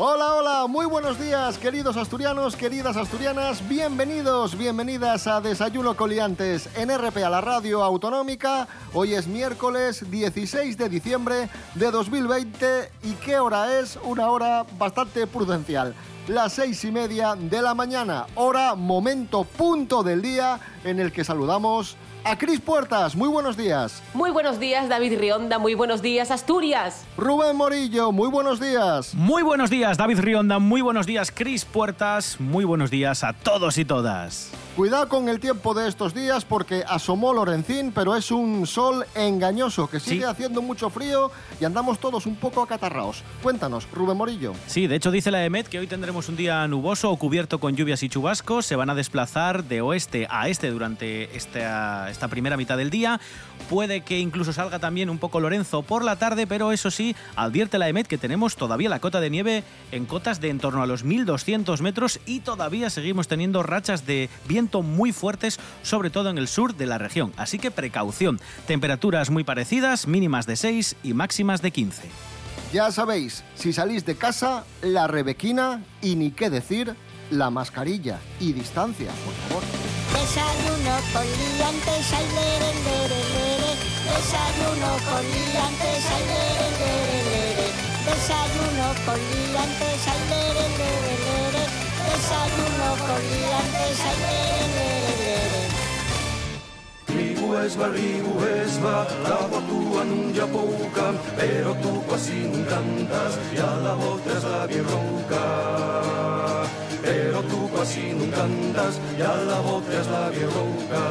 Hola, hola, muy buenos días, queridos asturianos, queridas asturianas, bienvenidos, bienvenidas a Desayuno Coliantes en RP a la Radio Autonómica. Hoy es miércoles 16 de diciembre de 2020 y qué hora es, una hora bastante prudencial. Las seis y media de la mañana, hora, momento, punto del día en el que saludamos a Cris Puertas. Muy buenos días. Muy buenos días, David Rionda. Muy buenos días, Asturias. Rubén Morillo. Muy buenos días. Muy buenos días, David Rionda. Muy buenos días, Cris Puertas. Muy buenos días a todos y todas. Cuidado con el tiempo de estos días porque asomó Lorencín, pero es un sol engañoso que sigue haciendo mucho frío y andamos todos un poco acatarraos. Cuéntanos, Rubén Morillo. Sí, de hecho dice la EMET que hoy tendremos un día nuboso o cubierto con lluvias y chubascos. Se van a desplazar de oeste a este durante esta, esta primera mitad del día. Puede que incluso salga también un poco Lorenzo por la tarde, pero eso sí, advierte la EMET que tenemos todavía la cota de nieve en cotas de en torno a los 1200 metros y todavía seguimos teniendo rachas de viento muy fuertes, sobre todo en el sur de la región. Así que precaución. Temperaturas muy parecidas, mínimas de 6 y máximas de 15. Ya sabéis, si salís de casa, la rebequina y ni qué decir, la mascarilla y distancia, por favor. Desayuno con liantes, ay, lere, lere, lere. Desayuno con liantes, ay, lere, lere, lere. Desayuno con liantes, ay, lere, lere, lere. Desayuno con liantes, ay. Ribu es va, ribu es va, la botua nun ya pouca, pero tú casi nun cantas, y a la otra es la bien ronca. Pero tú casi nun cantas, y a la otra es la bien ronca.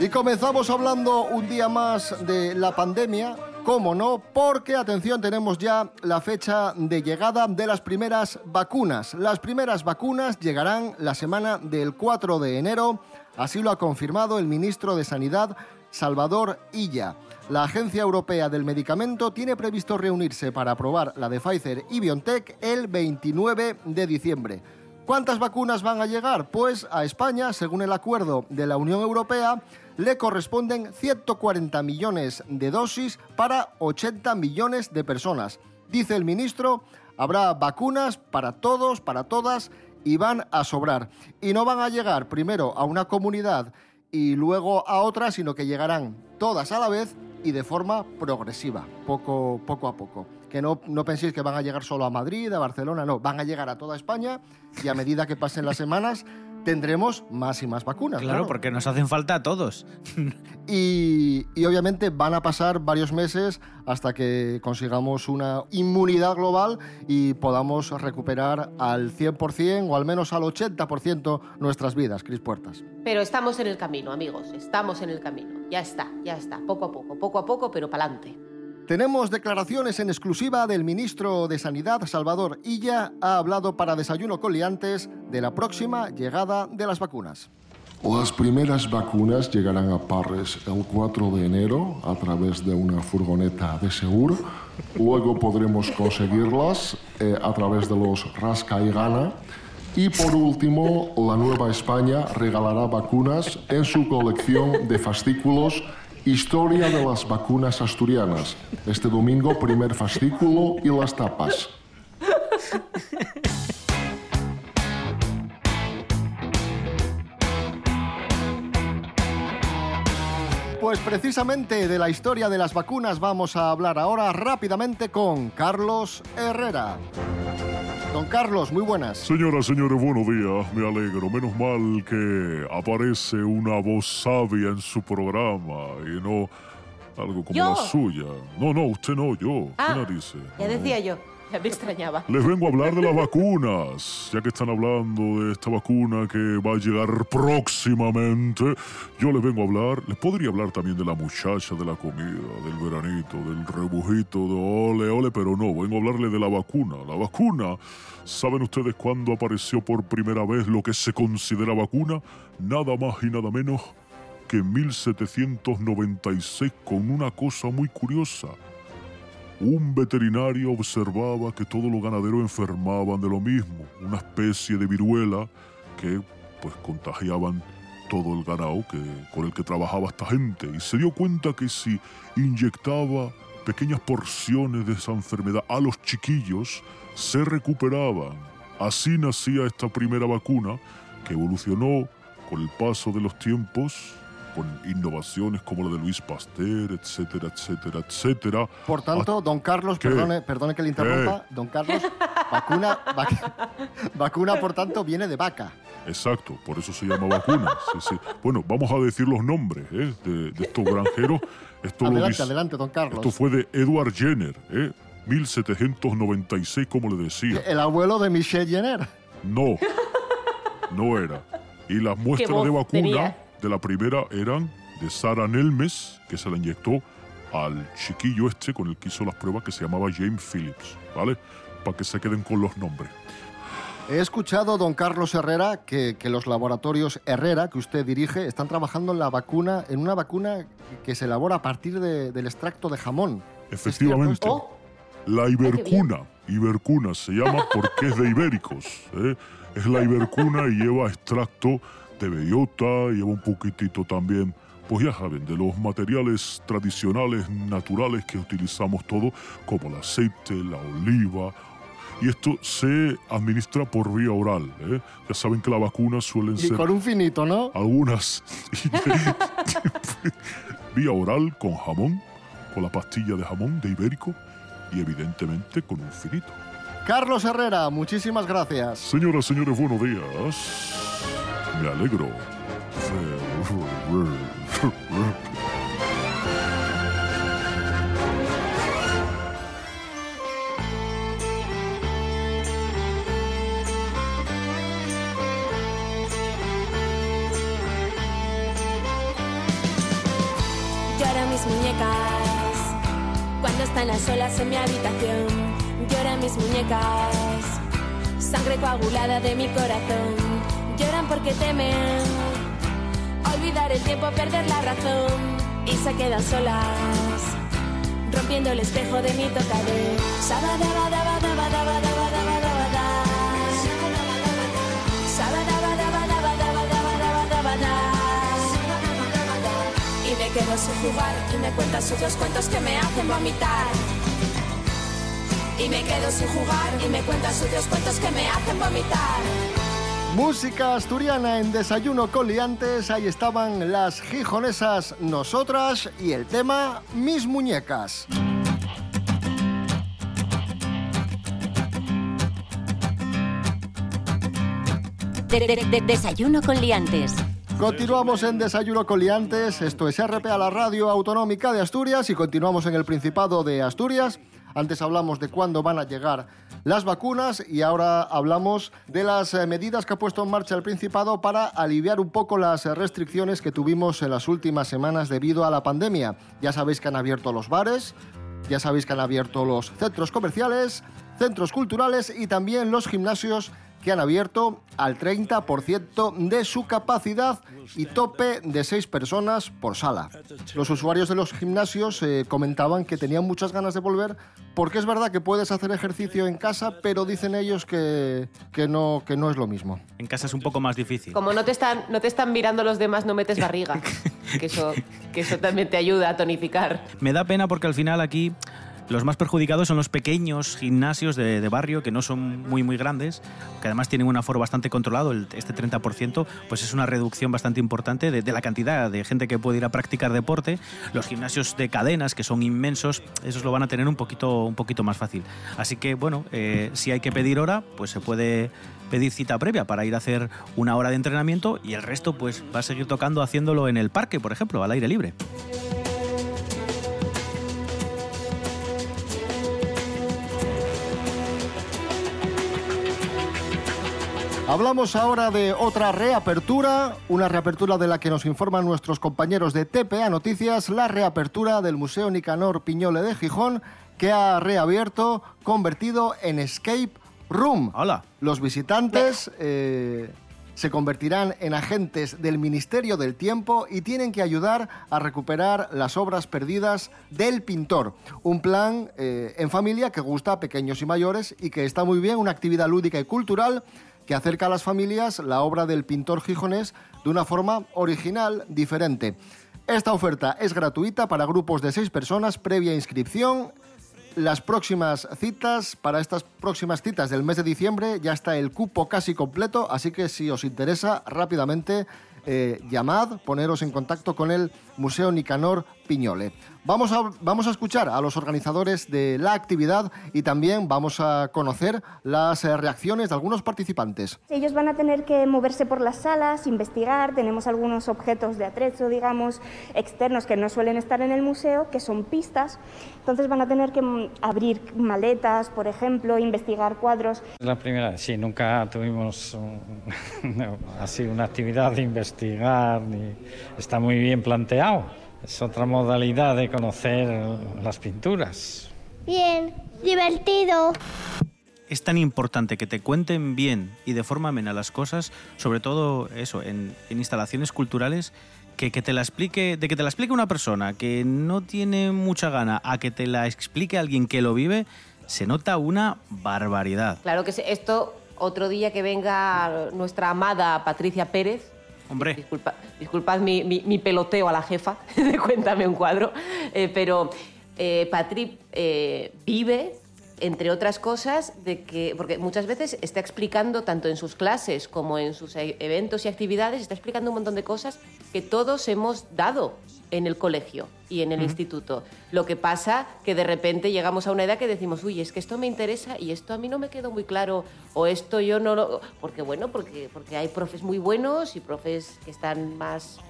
Y comenzamos hablando un día más de la pandemia, cómo no, porque atención, tenemos ya la fecha de llegada de las primeras vacunas. Las primeras vacunas llegarán la semana del 4 de enero, así lo ha confirmado el ministro de Sanidad, Salvador Illa. La Agencia Europea del Medicamento tiene previsto reunirse para aprobar la de Pfizer y BioNTech el 29 de diciembre. ¿Cuántas vacunas van a llegar? Pues a España, según el acuerdo de la Unión Europea, le corresponden 140 millones de dosis para 80 millones de personas. Dice el ministro, habrá vacunas para todos, para todas, y van a sobrar. Y no van a llegar primero a una comunidad y luego a otra, sino que llegarán todas a la vez y de forma progresiva, poco, poco a poco. Que no, no penséis que van a llegar solo a Madrid, a Barcelona, no, van a llegar a toda España y a medida que pasen las semanas tendremos más y más vacunas. Claro, porque nos hacen falta a todos. Y, y, obviamente van a pasar varios meses hasta que consigamos una inmunidad global y podamos recuperar al 100% o al menos al 80% nuestras vidas, Cris Puertas. Pero estamos en el camino, amigos, estamos en el camino. Ya está, ya está, poco a poco, poco a poco, pero pa'lante. Tenemos declaraciones en exclusiva del ministro de Sanidad, Salvador Illa, ha hablado para Desayuno con Liantes de la próxima llegada de las vacunas. Las primeras vacunas llegarán a Parres el 4 de enero a través de una furgoneta de seguro. Luego podremos conseguirlas eh, a través de los Rasca y Gana. Y por último, la Nueva España regalará vacunas en su colección de fascículos Historia de las vacunas asturianas. Este domingo, primer fascículo y las tapas. Pues precisamente de la historia de las vacunas vamos a hablar ahora rápidamente con Carlos Herrera. Don Carlos, muy buenas. Señoras, señores, buenos días. Me alegro. Menos mal que aparece una voz sabia en su programa y no algo como ¿Yo? la suya. No, no, usted no, yo. Ah, ¿Qué narices? Ya decía yo, ya. Les vengo a hablar de las vacunas. Ya que están hablando de esta vacuna que va a llegar próximamente, yo les vengo a hablar. Les podría hablar también de la muchacha de la comida, del veranito, del rebujito, de ole, ole, pero no, vengo a hablarle de la vacuna. La vacuna. ¿Saben ustedes cuándo apareció por primera vez lo que se considera vacuna? Nada más y nada menos que en 1796 con una cosa muy curiosa un veterinario observaba que todos los ganaderos enfermaban de lo mismo, una especie de viruela que pues contagiaban todo el ganado que, con el que trabajaba esta gente y se dio cuenta que si inyectaba pequeñas porciones de esa enfermedad a los chiquillos, se recuperaban. Así nacía esta primera vacuna que evolucionó con el paso de los tiempos, con innovaciones como la de Luis Pasteur, etcétera, etcétera, etcétera. Por tanto, don Carlos, ¿Qué? perdone, perdone que le interrumpa, don Carlos, vacuna, vac- vacuna, por tanto, viene de vaca. Exacto, por eso se llama vacuna. sí, sí. Bueno, vamos a decir los nombres ¿eh? de, de estos granjeros. Esto, lo Adelante, dice- adelante, don Carlos. esto fue de Edward Jenner, ¿eh? 1796, como le decía. El abuelo de Michelle Jenner. No, no era. Y las muestras de vacuna tenía? De la primera eran de Sara Nelmes, que se la inyectó al chiquillo este con el que hizo las pruebas, que se llamaba James Phillips, ¿vale? Para que se queden con los nombres. He escuchado, don Carlos Herrera, que, que los laboratorios Herrera, que usted dirige, están trabajando en la vacuna, en una vacuna que se elabora a partir de- del extracto de jamón. ¿Es cierto Efectivamente. Oh, La Ibercuna. Ibercuna se llama porque es de ibéricos. ¿eh? Es la Ibercuna y lleva extracto de bellota, lleva un poquitito también, pues ya saben, de los materiales tradicionales, naturales que utilizamos todos, como el aceite, la oliva. Y esto se administra por vía oral. ¿eh? Ya saben que las vacunas suelen Y ser con un finito, ¿no? algunas vía oral con jamón, con la pastilla de jamón de ibérico y evidentemente con un finito. Carlos Herrera, muchísimas gracias. Señoras, señores, buenos días. Me alegro. Lloran mis muñecas cuando están las olas en mi habitación. Lloran mis muñecas, sangre coagulada de mi corazón. Lloran porque temen olvidar el tiempo, perder la razón y se quedan solas, rompiendo el espejo de mi tocador. Y me quedo sin jugar y me cuenta sus dos cuentos que me hacen vomitar. Y me quedo sin jugar y me cuenta sus dos cuentos que me hacen vomitar. Música asturiana en Desayuno con Liantes. Ahí estaban las gijonesas Nosotras y el tema Mis Muñecas. De- de- de- desayuno con liantes. Continuamos en Desayuno con Liantes. Esto es RP a la Radio Autonómica de Asturias y continuamos en el Principado de Asturias. Antes hablamos de cuándo van a llegar las vacunas y ahora hablamos de las eh, medidas que ha puesto en marcha el Principado para aliviar un poco las restricciones que tuvimos en las últimas semanas debido a la pandemia. Ya sabéis que han abierto los bares, ya sabéis que han abierto los centros comerciales, centros culturales y también los gimnasios que han abierto al 30% de su capacidad y tope de 6 personas por sala. Los usuarios de los gimnasios eh, comentaban que tenían muchas ganas de volver porque es verdad que puedes hacer ejercicio en casa, pero dicen ellos que, que, no, que no es lo mismo. En casa es un poco más difícil. como no te están, no te están mirando los demás, no metes barriga. que, eso, que eso también te ayuda a tonificar. Me da pena porque al final aquí los más perjudicados son los pequeños gimnasios de, barrio que no son muy muy grandes, que además tienen un aforo bastante controlado, este 30%, pues es una reducción bastante importante de, de la cantidad de gente que puede ir a practicar deporte. Los gimnasios de cadenas, que son inmensos, esos lo van a tener un poquito, un poquito más fácil. Así que bueno, eh, si hay que pedir hora, pues se puede pedir cita previa para ir a hacer una hora de entrenamiento y el resto pues va a seguir tocando haciéndolo en el parque, por ejemplo, al aire libre. Hablamos ahora de otra reapertura, una reapertura de la que nos informan nuestros compañeros de TPA Noticias, la reapertura del Museo Nicanor Piñole de Gijón, que ha reabierto, convertido en Escape Room. Hola. Los visitantes eh, Se convertirán en agentes del Ministerio del Tiempo y tienen que ayudar a recuperar las obras perdidas del pintor. Un plan eh, en familia que gusta a pequeños y mayores y que está muy bien, una actividad lúdica y cultural que acerca a las familias la obra del pintor gijonés de una forma original, diferente. Esta oferta es gratuita para grupos de seis personas previa inscripción las próximas citas, para estas próximas citas del mes de diciembre, ya está el cupo casi completo, así que si os interesa, rápidamente eh, llamad, poneros en contacto con el Museo Nicanor Piñole. Vamos a, vamos a escuchar a los organizadores de la actividad y también vamos a conocer las eh, reacciones de algunos participantes. Ellos van a tener que moverse por las salas, investigar, tenemos algunos objetos de atrecho, digamos, externos que no suelen estar en el museo, que son pistas, entonces van a tener que mm, abrir maletas, por ejemplo, investigar cuadros. La primera, sí, nunca tuvimos así una actividad de investigar, ni está muy bien Es otra modalidad de conocer las pinturas. Bien, divertido. Es tan importante que te cuenten bien y de forma amena las cosas, sobre todo eso, en, instalaciones culturales, que, que, te la explique, de que te la explique una persona que no tiene mucha gana a que te la explique alguien que lo vive, se nota una barbaridad. Claro que esto, otro día que venga nuestra amada Patricia Pérez, Hombre. Disculpa, disculpad mi, peloteo a la jefa de Cuéntame un cuadro, eh, pero eh, eh, vive entre otras cosas, de que, porque muchas veces está explicando, tanto en sus clases como en sus e-, eventos y actividades, está explicando un montón de cosas que todos hemos dado en el colegio y en el instituto. Lo que pasa que de repente llegamos a una edad que decimos, uy, es que esto me interesa y esto a mí no me quedó muy claro, o esto yo no lo... Porque bueno, porque, porque hay profes muy buenos y profes que están más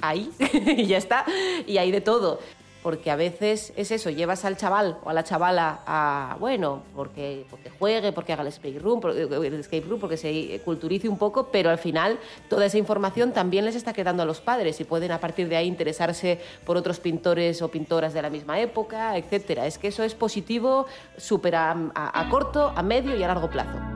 ahí y ya está, y hay de todo porque a veces es eso, llevas al chaval o a la chavala a, bueno, porque, porque juegue, porque haga el escape room, el room, porque se culturice un poco, pero al final toda esa información también les está quedando a los padres y pueden a partir de ahí interesarse por otros pintores o pintoras de la misma época, etcétera. Es que eso es positivo súper a corto, a medio y a largo plazo.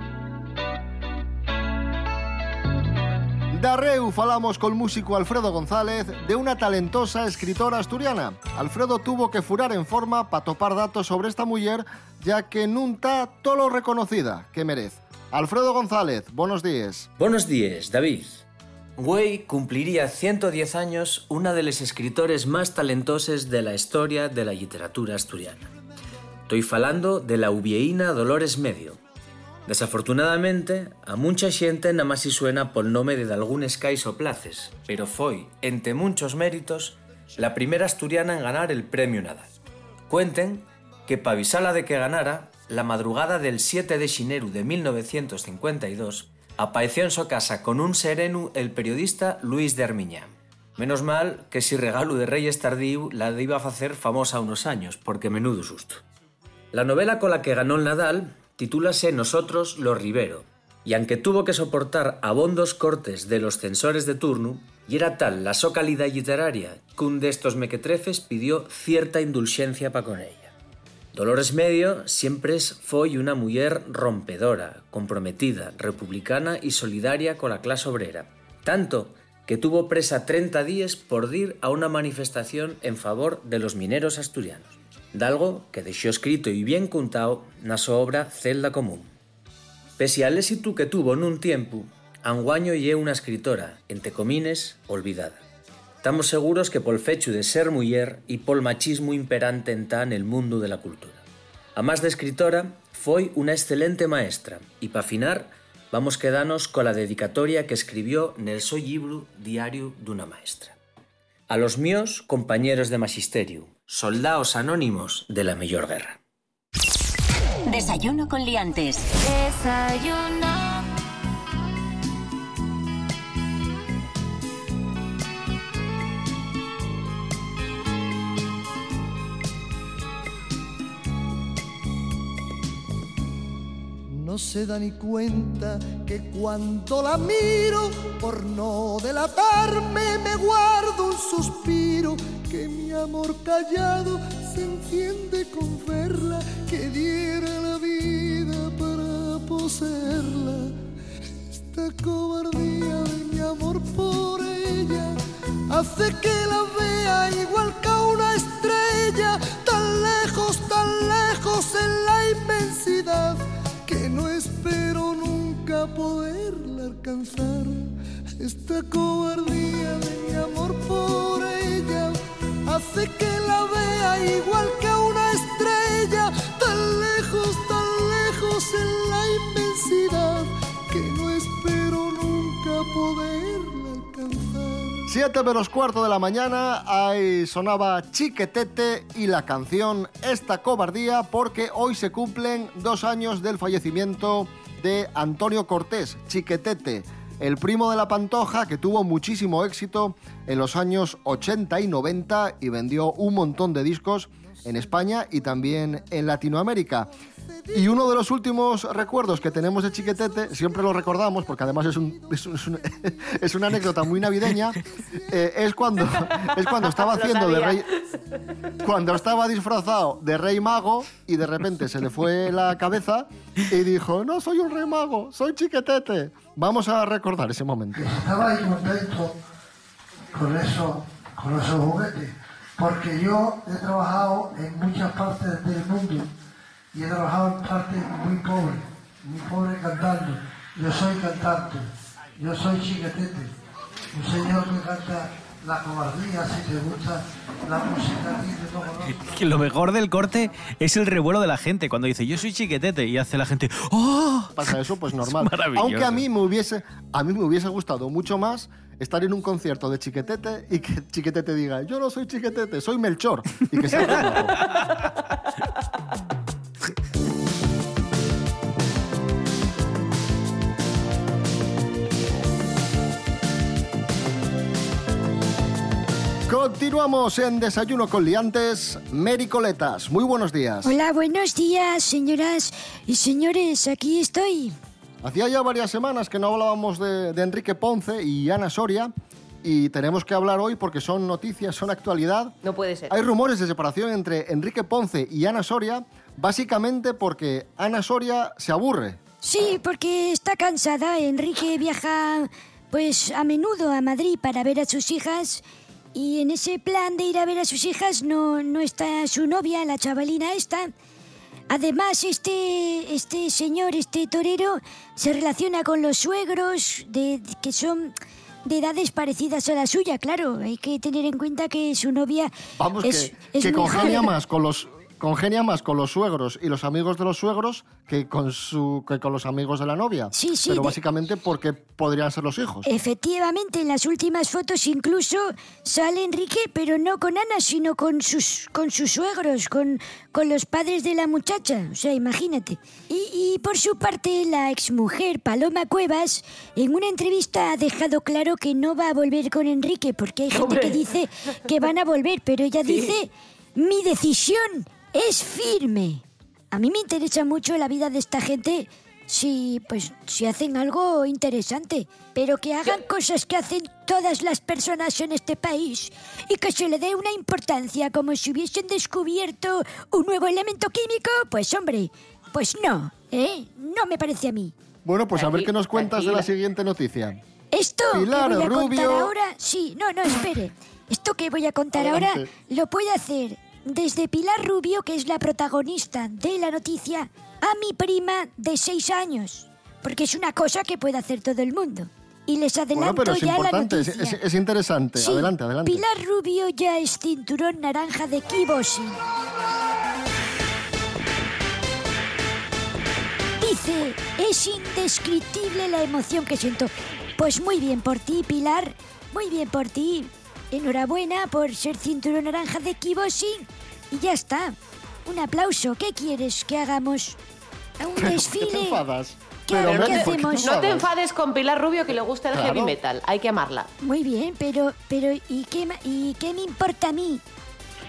Darreu falamos col músico Alfredo González de una talentosa escritora asturiana. Alfredo tuvo que furar en forma para topar datos sobre esta mujer, ya que nunca todo lo reconocida que merece. Alfredo González, buenos días. Buenos días, David. Güey cumpliría 110 años una de las escritores más talentosas de la historia de la literatura asturiana. Estoy falando de la ubieína Dolores Medio, Desafortunadamente, a mucha xente nada máis si suena pol nome de dalgúnes cais o places, pero foi, entre muchos méritos, la primera asturiana en ganar el premio Nadal. Cuenten que pa avisala de que ganara, la madrugada del 7 de xineru de 1952, apareció en su casa con un sereno el periodista Luis de Armiñán. Menos mal que si regalo de Reyes tardío la iba a facer famosa unos años, porque menudo susto. La novela con la que ganó el Nadal titúlase Nosotros los Rivero, y aunque tuvo que soportar abondos cortes de los censores de turno, y era tal la so calidad literaria que un de estos mequetrefes pidió cierta indulgencia para con ella. Dolores Medio siempre fue una mujer rompedora, comprometida, republicana y solidaria con la clase obrera, tanto que tuvo presa 30 días por ir a una manifestación en favor de los mineros asturianos dalgo que dejó escrito y bien contado na su obra Celda Común. Pese al éxito que tuvo en un tiempo, anguaño lle una escritora, entre comines, olvidada. Estamos seguros que por el fecho de ser mujer y por el machismo imperante en tan el mundo de la cultura. A más de escritora, fue una excelente maestra y para afinar, vamos quedarnos con la dedicatoria que escribió el so libro Diario una maestra. A los míos compañeros de magisterio, soldados anónimos de la mayor guerra. Desayuno con liantes. Desayuno. No se da ni cuenta que cuando la miro, por no delatarme, me guardo un suspiro que mi amor callado se enciende con verla, que diera la vida para poseerla. Esta cobardía de mi amor por ella hace que Esta cobardía de mi amor por ella. Hace que la vea igual que una estrella, tan lejos, tan lejos en la inmensidad, que no espero nunca poderla alcanzar. 7 menos cuarto de la mañana, ahí sonaba Chiquetete y la canción Esta cobardía porque hoy se cumplen dos años del fallecimiento de Antonio Cortés, Chiquetete, el primo de la Pantoja que tuvo muchísimo éxito en los años 80 y 90 y vendió un montón de discos en España y también en Latinoamérica. Y uno de los últimos recuerdos que tenemos de Chiquetete, siempre lo recordamos, porque además es, un- es un- es un- es una anécdota muy navideña, eh, es, cuando, es cuando estaba haciendo de rey, cuando estaba disfrazado de rey mago y de repente se le fue la cabeza y dijo, no soy un rey mago, soy Chiquetete. Vamos a recordar ese momento. Estaba ahí contento con, eso, con esos juguetes, porque yo he trabajado en muchas partes del mundo y he trabajado en partes muy pobres, muy pobres cantando. Yo soy cantante, yo soy chiquetete, un señor que canta la cobardía, si te gusta la música. Que lo mejor del corte es el revuelo de la gente cuando dice yo soy chiquetete y hace la gente ¡Oh! Pasa eso, pues normal. maravilloso. Aunque a mí me hubiese, a mí me hubiese gustado mucho más estar en un concierto de Chiquetete y que Chiquetete diga, yo no soy Chiquetete, soy Melchor. Y que sea Continuamos en Desayuno con Liantes. Mary Coletas, muy buenos días. Hola, buenos días, señoras y señores. Aquí estoy. Hacía ya varias semanas que no hablábamos de, de Enrique Ponce y Ana Soria y tenemos que hablar hoy porque son noticias, son actualidad. No puede ser. Hay rumores de separación entre Enrique Ponce y Ana Soria, básicamente porque Ana Soria se aburre. Sí, porque está cansada. Enrique viaja, pues, a menudo a Madrid para ver a sus hijas. Y en ese plan de ir a ver a sus hijas no, no está su novia, la chavalina esta. Además, este, este señor, este torero, se relaciona con los suegros de, que son de edades parecidas a la suya, claro. Hay que tener en cuenta que su novia Vamos, es, que, es que muy congenia joven. más con los congenia más con los suegros y los amigos de los suegros que con su que con los amigos de la novia. Sí, sí, Pero de- básicamente porque podrían ser los hijos. Efectivamente, en las últimas fotos incluso sale Enrique, pero no con Ana, sino con sus, con sus suegros, con, con los padres de la muchacha. O sea, imagínate. Y, y por su parte, la exmujer Paloma Cuevas, en una entrevista ha dejado claro que no va a volver con Enrique, porque hay gente Hombre. que dice que van a volver, pero ella Sí. dice, mi decisión es firme. A mí me interesa mucho la vida de esta gente si, pues, si hacen algo interesante, pero que hagan cosas que hacen todas las personas en este país y que se le dé una importancia como si hubiesen descubierto un nuevo elemento químico, pues hombre, pues no, ¿eh? No me parece a mí. Bueno, pues a ver qué nos cuentas de la siguiente noticia. Esto Pilar que voy a contar Rubio. ahora, sí, no, no, espere. Esto que voy a contar ahora lo puede hacer desde Pilar Rubio, que es la protagonista de la noticia, a mi prima de seis años, porque es una cosa que puede hacer todo el mundo. Y les adelanto Bueno, pero es ya la importante, noticia. es- es interesante. Sí, adelante, adelante. Pilar Rubio ya es cinturón naranja de kickboxing. Dice, es indescriptible la emoción que siento. Pues muy bien por ti, Pilar. Muy bien por ti. Enhorabuena por ser cinturón naranja de kickboxing. Y ya está. Un aplauso. ¿Qué quieres que hagamos? ¿A un ¿Por qué te desfile? enfadas? ¿Qué- Pero, qué Mary, ¿por qué hacemos? No te enfades con Pilar Rubio que le gusta el Claro. heavy metal. Hay que amarla. Muy bien, pero, pero ¿y qué, ma- ¿y qué me importa a mí?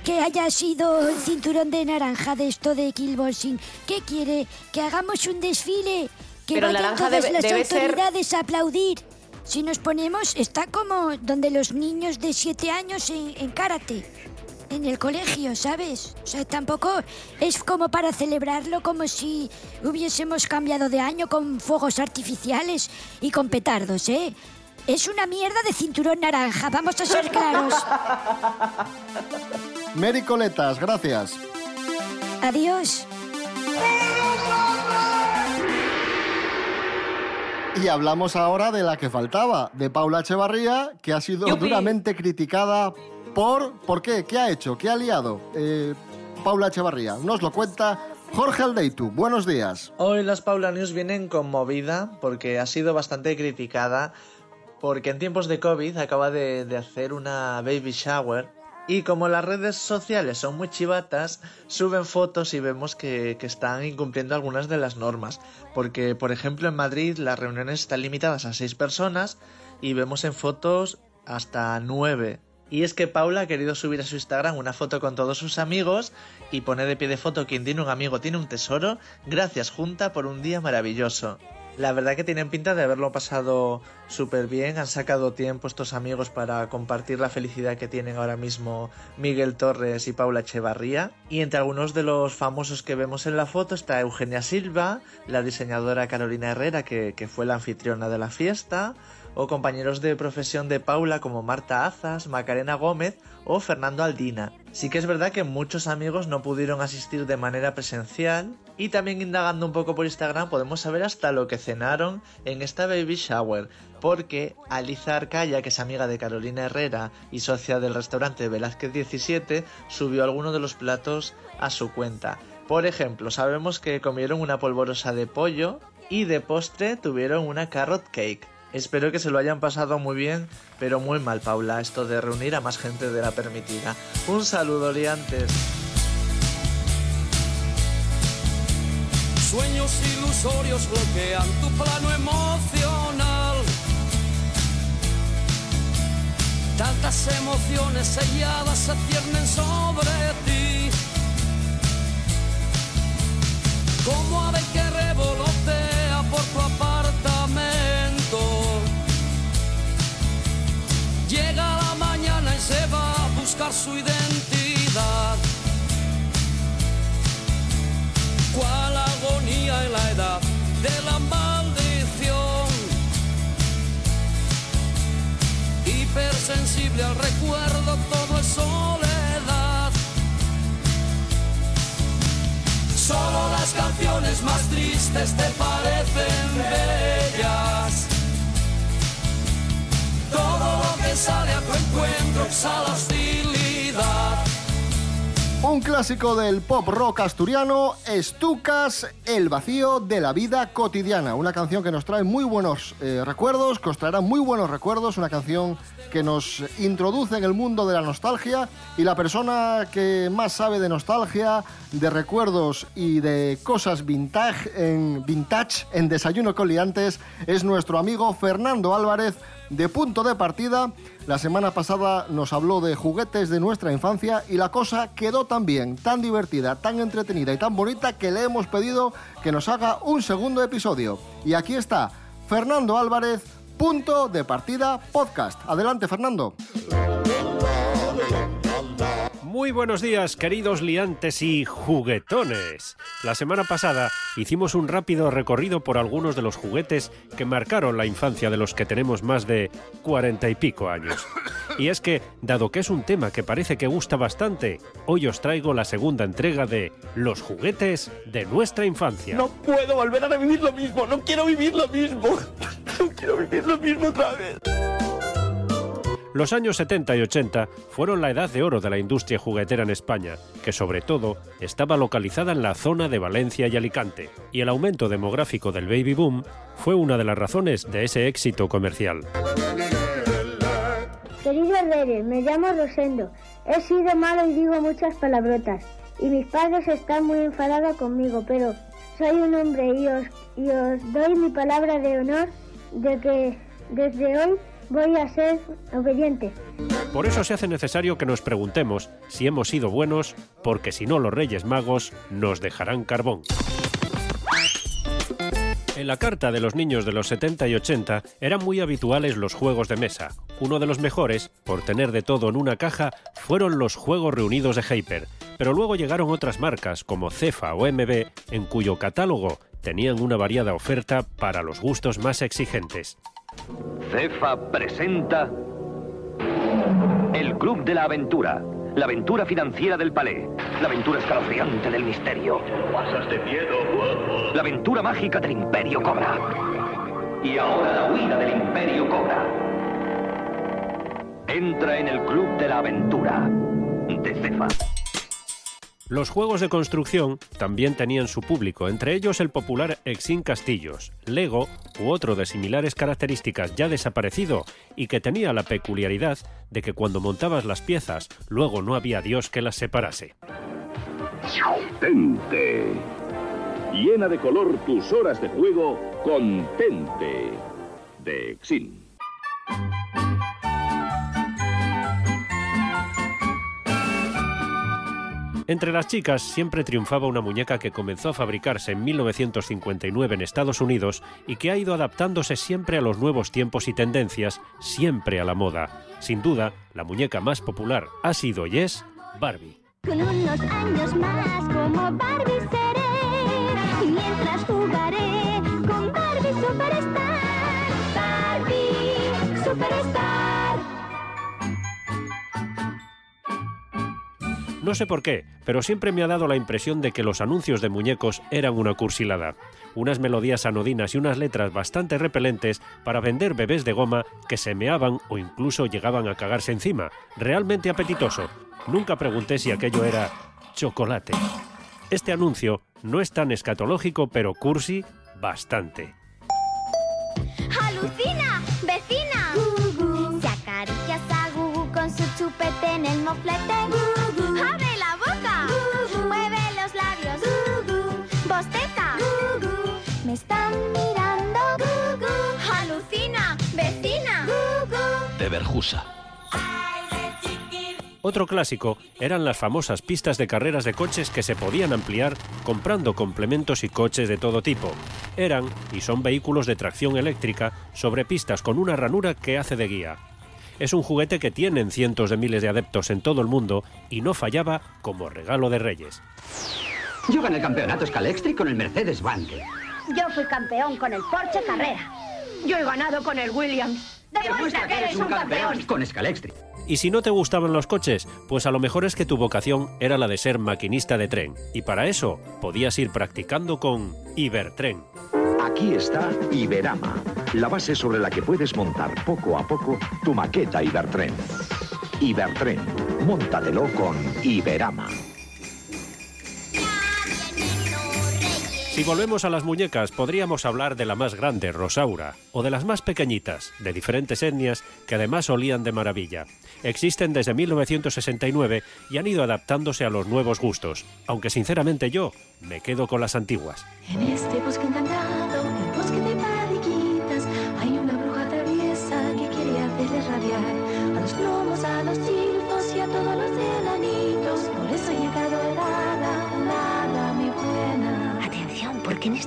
Que haya sido el cinturón de naranja de esto de kickboxing. ¿Qué quiere? ¿Que hagamos un desfile? ¿Que Pero vayan todas debe- las debe ser- autoridades a aplaudir? Si nos ponemos, está como donde los niños de siete años en, en karate. en el colegio, ¿sabes? O sea, tampoco es como para celebrarlo como si hubiésemos cambiado de año con fuegos artificiales y con petardos, ¿eh? Es una mierda de cinturón naranja, vamos a ser claros. Mary Coletas, gracias. Adiós. Y hablamos ahora de la que faltaba, de Paula Echevarría, que ha sido ¡Yupi! duramente criticada por... ¿Por qué? ¿Qué ha hecho? ¿Qué ha liado? Eh, Paula Echevarría, nos lo cuenta Jorge Aldeitu. Buenos días. Hoy las Paula News vienen conmovida porque ha sido bastante criticada porque en tiempos de COVID acaba de, de hacer una baby shower y como las redes sociales son muy chivatas, suben fotos y vemos que, están incumpliendo algunas de las normas. Porque, por ejemplo, en Madrid las reuniones están limitadas a seis personas y vemos en fotos hasta nueve. Y es que Paula ha querido subir a su Instagram una foto con todos sus amigos y pone de pie de foto quien tiene un amigo tiene un tesoro. Gracias Junta por un día maravilloso. La verdad que tienen pinta de haberlo pasado súper bien, han sacado tiempo estos amigos para compartir la felicidad que tienen ahora mismo Miguel Torres y Paula Echevarría. Y entre algunos de los famosos que vemos en la foto está Eugenia Silva, la diseñadora Carolina Herrera que, que fue la anfitriona de la fiesta, o compañeros de profesión de Paula como Marta Azas, Macarena Gómez o Fernando Aldina. Sí que es verdad que muchos amigos no pudieron asistir de manera presencial y también indagando un poco por Instagram podemos saber hasta lo que cenaron en esta baby shower porque Aliza Arcaya, que es amiga de Carolina Herrera y socia del restaurante Velázquez 17, subió algunos de los platos a su cuenta. Por ejemplo, sabemos que comieron una polvorosa de pollo y de postre tuvieron una carrot cake. Espero que se lo hayan pasado muy bien, pero muy mal, Paula, esto de reunir a más gente de la permitida. Un saludo, liantes. Sueños ilusorios bloquean tu plano emocional. Tantas emociones selladas se ciernen sobre ti. Como ave que revolotea por tu apartamento. Llega la mañana y se va a buscar su identidad. cuál Al recuerdo, todo es soledad. Solo las canciones más tristes te parecen bellas. Todo lo que sale a tu encuentro exhala hostilidad. Un clásico del pop rock asturiano, Estucas, El vacío de la vida cotidiana. Una canción que nos trae muy buenos eh, recuerdos, que os traerá muy buenos recuerdos. Una canción que nos introduce en el mundo de la nostalgia. Y la persona que más sabe de nostalgia, de recuerdos y de cosas vintage en, vintage en Desayuno con Liantes es nuestro amigo Fernando Álvarez de punto de partida. La semana pasada nos habló de juguetes de nuestra infancia y la cosa quedó tan bien, tan divertida, tan entretenida y tan bonita que le hemos pedido que nos haga un segundo episodio. Y aquí está, Fernando Álvarez, punto de partida podcast. Adelante, Fernando. Muy buenos días, queridos liantes y juguetones. La semana pasada hicimos un rápido recorrido por algunos de los juguetes que marcaron la infancia de los que tenemos más de cuarenta y pico años. Y es que, dado que es un tema que parece que gusta bastante, hoy os traigo la segunda entrega de Los juguetes de nuestra infancia. No puedo volver a revivir lo mismo, no quiero vivir lo mismo. No quiero vivir lo mismo otra vez. Los años 70 y 80 fueron la edad de oro de la industria juguetera en España, que sobre todo estaba localizada en la zona de Valencia y Alicante, y el aumento demográfico del baby boom fue una de las razones de ese éxito comercial. Querido Reyes, me llamo Rosendo. He sido malo y digo muchas palabrotas. Y mis padres están muy enfadados conmigo, pero soy un hombre y os, y os doy mi palabra de honor de que desde hoy voy a ser obediente. Por eso se hace necesario que nos preguntemos si hemos sido buenos, porque si no los Reyes Magos nos dejarán carbón. En la carta de los niños de los 70 y 80 eran muy habituales los juegos de mesa. Uno de los mejores, por tener de todo en una caja, fueron los Juegos Reunidos de Hyper. Pero luego llegaron otras marcas como Cefa o MB, en cuyo catálogo tenían una variada oferta para los gustos más exigentes. Cefa presenta El Club de la Aventura. La aventura financiera del palé. La aventura escalofriante del misterio. Pasas de miedo. La aventura mágica del Imperio Cobra. Y ahora la huida del Imperio Cobra. Entra en el Club de la Aventura de Cefa. Los juegos de construcción también tenían su público, entre ellos el popular Exin Castillos, Lego u otro de similares características ya desaparecido y que tenía la peculiaridad de que cuando montabas las piezas luego no había Dios que las separase. Tente. Llena de color tus horas de juego con Tente de Exin. Entre las chicas siempre triunfaba una muñeca que comenzó a fabricarse en 1959 en Estados Unidos y que ha ido adaptándose siempre a los nuevos tiempos y tendencias, siempre a la moda. Sin duda, la muñeca más popular ha sido y es Barbie. No sé por qué, pero siempre me ha dado la impresión de que los anuncios de muñecos eran una cursilada. Unas melodías anodinas y unas letras bastante repelentes para vender bebés de goma que se meaban o incluso llegaban a cagarse encima. Realmente apetitoso. Nunca pregunté si aquello era chocolate. Este anuncio no es tan escatológico, pero cursi bastante. ¡Alucina! ¡Vecina! Se acaricias a Gugu con su chupete en el moflete. ¡Me están mirando! ¡Alucina! ¡Vecina! De Berjusa. Otro clásico eran las famosas pistas de carreras de coches que se podían ampliar comprando complementos y coches de todo tipo. Eran y son vehículos de tracción eléctrica sobre pistas con una ranura que hace de guía. Es un juguete que tienen cientos de miles de adeptos en todo el mundo y no fallaba como regalo de Reyes. Yo gané el campeonato Scalextric con el Mercedes Banque. Yo fui campeón con el Porsche Carrera. Yo he ganado con el Williams. Demuestra que eres un campeón. Con Scalextric. Y si no te gustaban los coches, pues a lo mejor es que tu vocación era la de ser maquinista de tren. Y para eso podías ir practicando con Ibertren. Aquí está Iberama, la base sobre la que puedes montar poco a poco tu maqueta Ibertren. Ibertren, móntatelo con Iberama. Si volvemos a las muñecas, podríamos hablar de la más grande, Rosaura, o de las más pequeñitas, de diferentes etnias, que además olían de maravilla. Existen desde 1969 y han ido adaptándose a los nuevos gustos, aunque sinceramente yo me quedo con las antiguas. En este bosque encantado,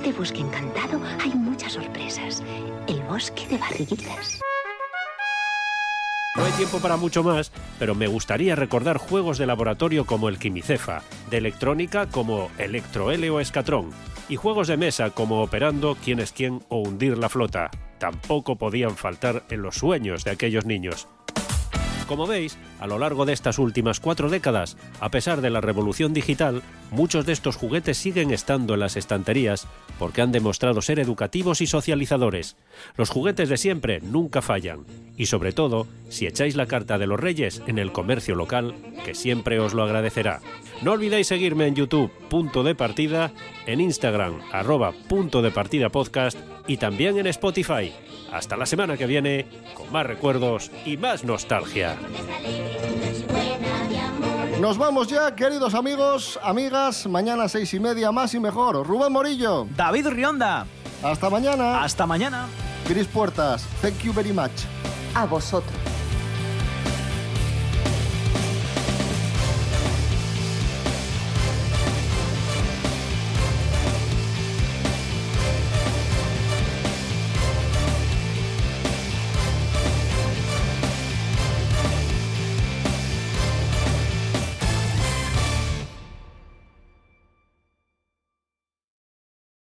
este bosque encantado hay muchas sorpresas. El bosque de barriguitas. No hay tiempo para mucho más, pero me gustaría recordar juegos de laboratorio como el Quimicefa, de electrónica como Electro L o Escatrón, y juegos de mesa como Operando, Quién es quién o Hundir la flota. Tampoco podían faltar en los sueños de aquellos niños. Como veis, a lo largo de estas últimas cuatro décadas, a pesar de la revolución digital, muchos de estos juguetes siguen estando en las estanterías porque han demostrado ser educativos y socializadores. Los juguetes de siempre nunca fallan, y sobre todo, si echáis la carta de los reyes en el comercio local, que siempre os lo agradecerá. No olvidéis seguirme en YouTube, punto de partida, en Instagram, arroba punto de partida podcast, y también en Spotify. Hasta la semana que viene, con más recuerdos y más nostalgia. Nos vamos ya, queridos amigos, amigas. Mañana seis y media, más y mejor. Rubén Morillo. David Rionda. Hasta mañana. Hasta mañana. Gris Puertas. Thank you very much. A vosotros.